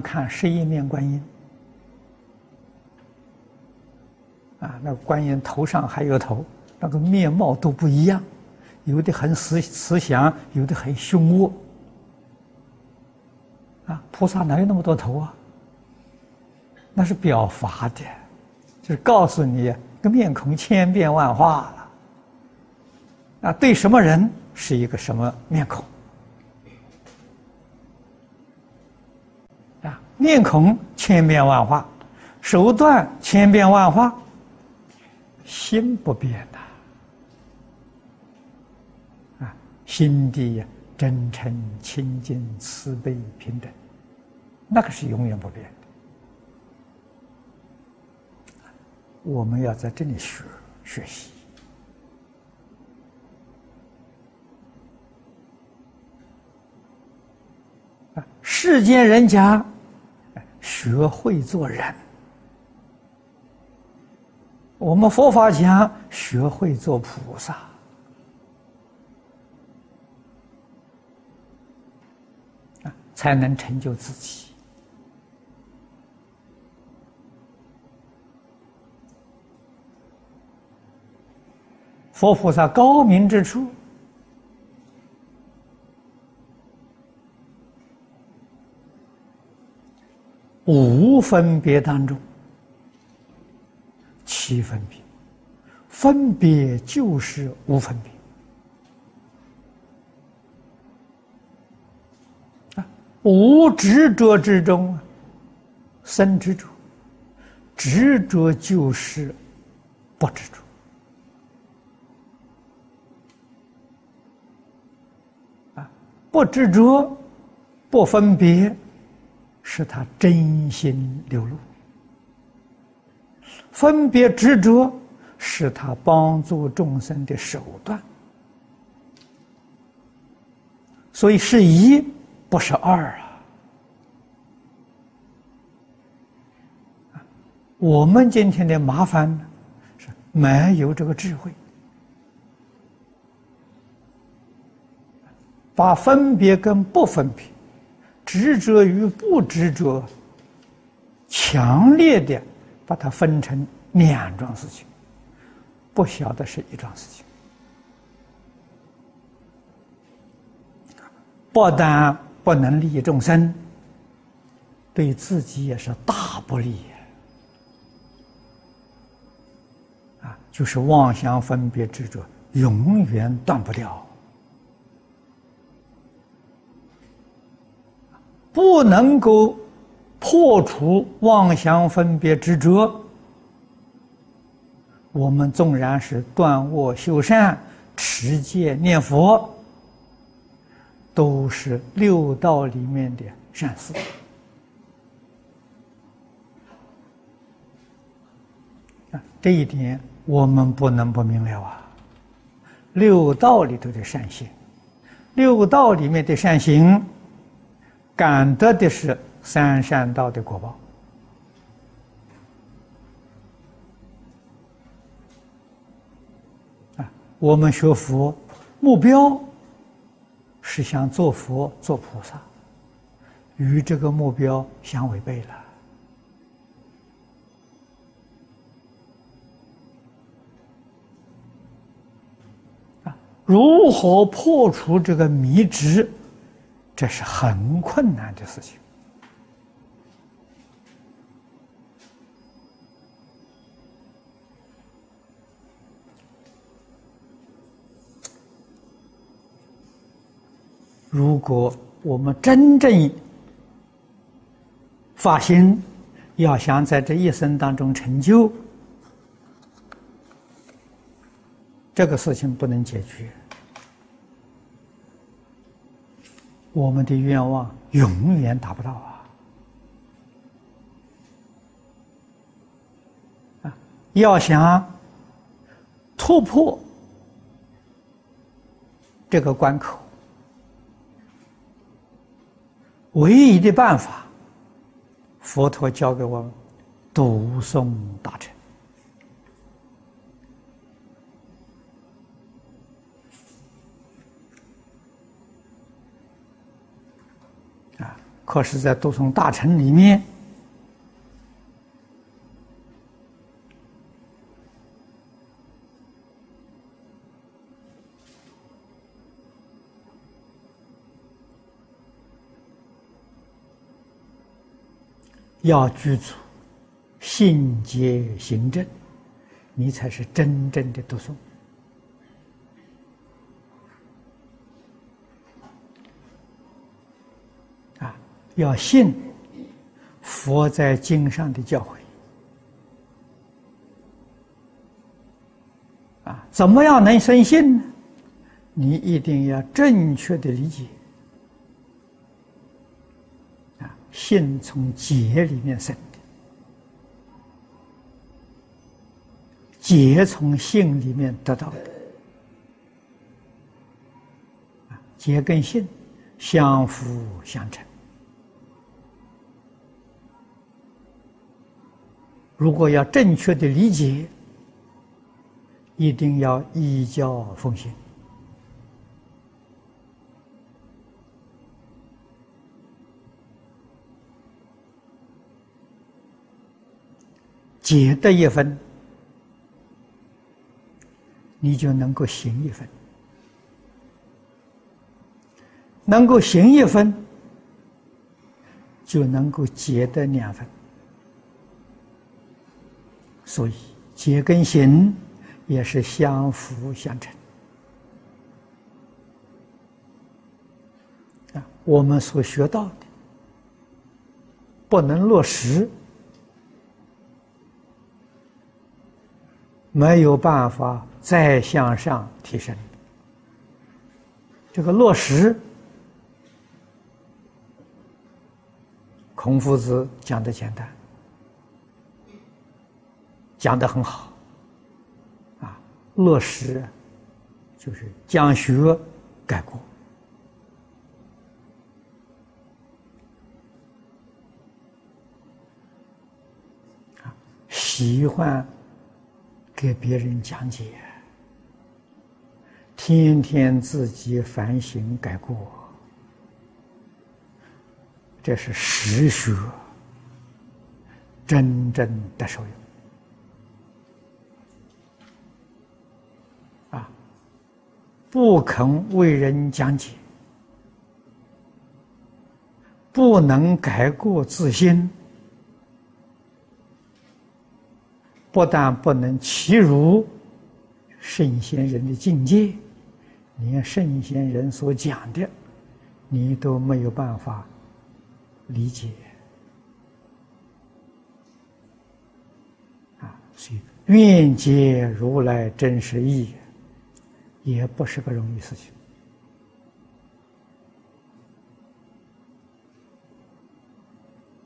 看十一面观音，啊，那观音头上还有头，那个面貌都不一样，有的很慈慈祥，有的很凶恶。啊，菩萨哪有那么多头啊？那是表法的，就是告诉你，个面孔千变万化了。啊，对什么人是一个什么面孔？面孔千变万化，手段千变万化，心不变的。啊，心地真诚、清净、慈悲、平等，那个是永远不变的。我们要在这里学学习。世间人家学会做人，我们佛法讲学会做菩萨啊，才能成就自己。佛菩萨高明之处。无分别当中，七分别，分别就是无分别啊！无执着之中，生执着，执着就是不执着啊！不执着，不分别。是他真心流露，分别执着是他帮助众生的手段，所以是一不是二啊！我们今天的麻烦呢，是没有这个智慧，把分别跟不分别。执着与不执着，强烈的把它分成两桩事情，不晓得是一桩事情，不但不能利益众生，对自己也是大不利啊！就是妄想分别执着，永远断不掉。不能够破除妄想分别执着，我们纵然是断恶修善、持戒念佛，都是六道里面的善事！这一点我们不能不明了啊！六道里头的善行，六道里面的善行。感得的是三善道的果报啊！我们学佛目标是想做佛做菩萨，与这个目标相违背了啊！如何破除这个迷执？这是很困难的事情。如果我们真正发心，要想在这一生当中成就，这个事情不能解决。我们的愿望永远达不到啊！要想突破这个关口，唯一的办法，佛陀教给我们：读诵大乘。可是，在读诵大臣里面，要具足信解行正，你才是真正的读诵。要信佛在经上的教诲啊，怎么样能生信呢？你一定要正确的理解啊，信从解里面生的，解从信里面得到的啊，解跟信相辅相成。如果要正确的理解，一定要依教奉行。解得一分，你就能够行一分；能够行一分，就能够解得两分。所以，结跟行也是相辅相成啊。我们所学到的不能落实，没有办法再向上提升。这个落实，孔夫子讲的简单。讲的很好，啊，落实就是讲学改过，啊，喜欢给别人讲解，天天自己反省改过，这是实学，真正的受用。不肯为人讲解，不能改过自新，不但不能欺辱圣贤人的境界，连圣贤人所讲的，你都没有办法理解啊！所以，愿解如来真实意。也不是个容易事情。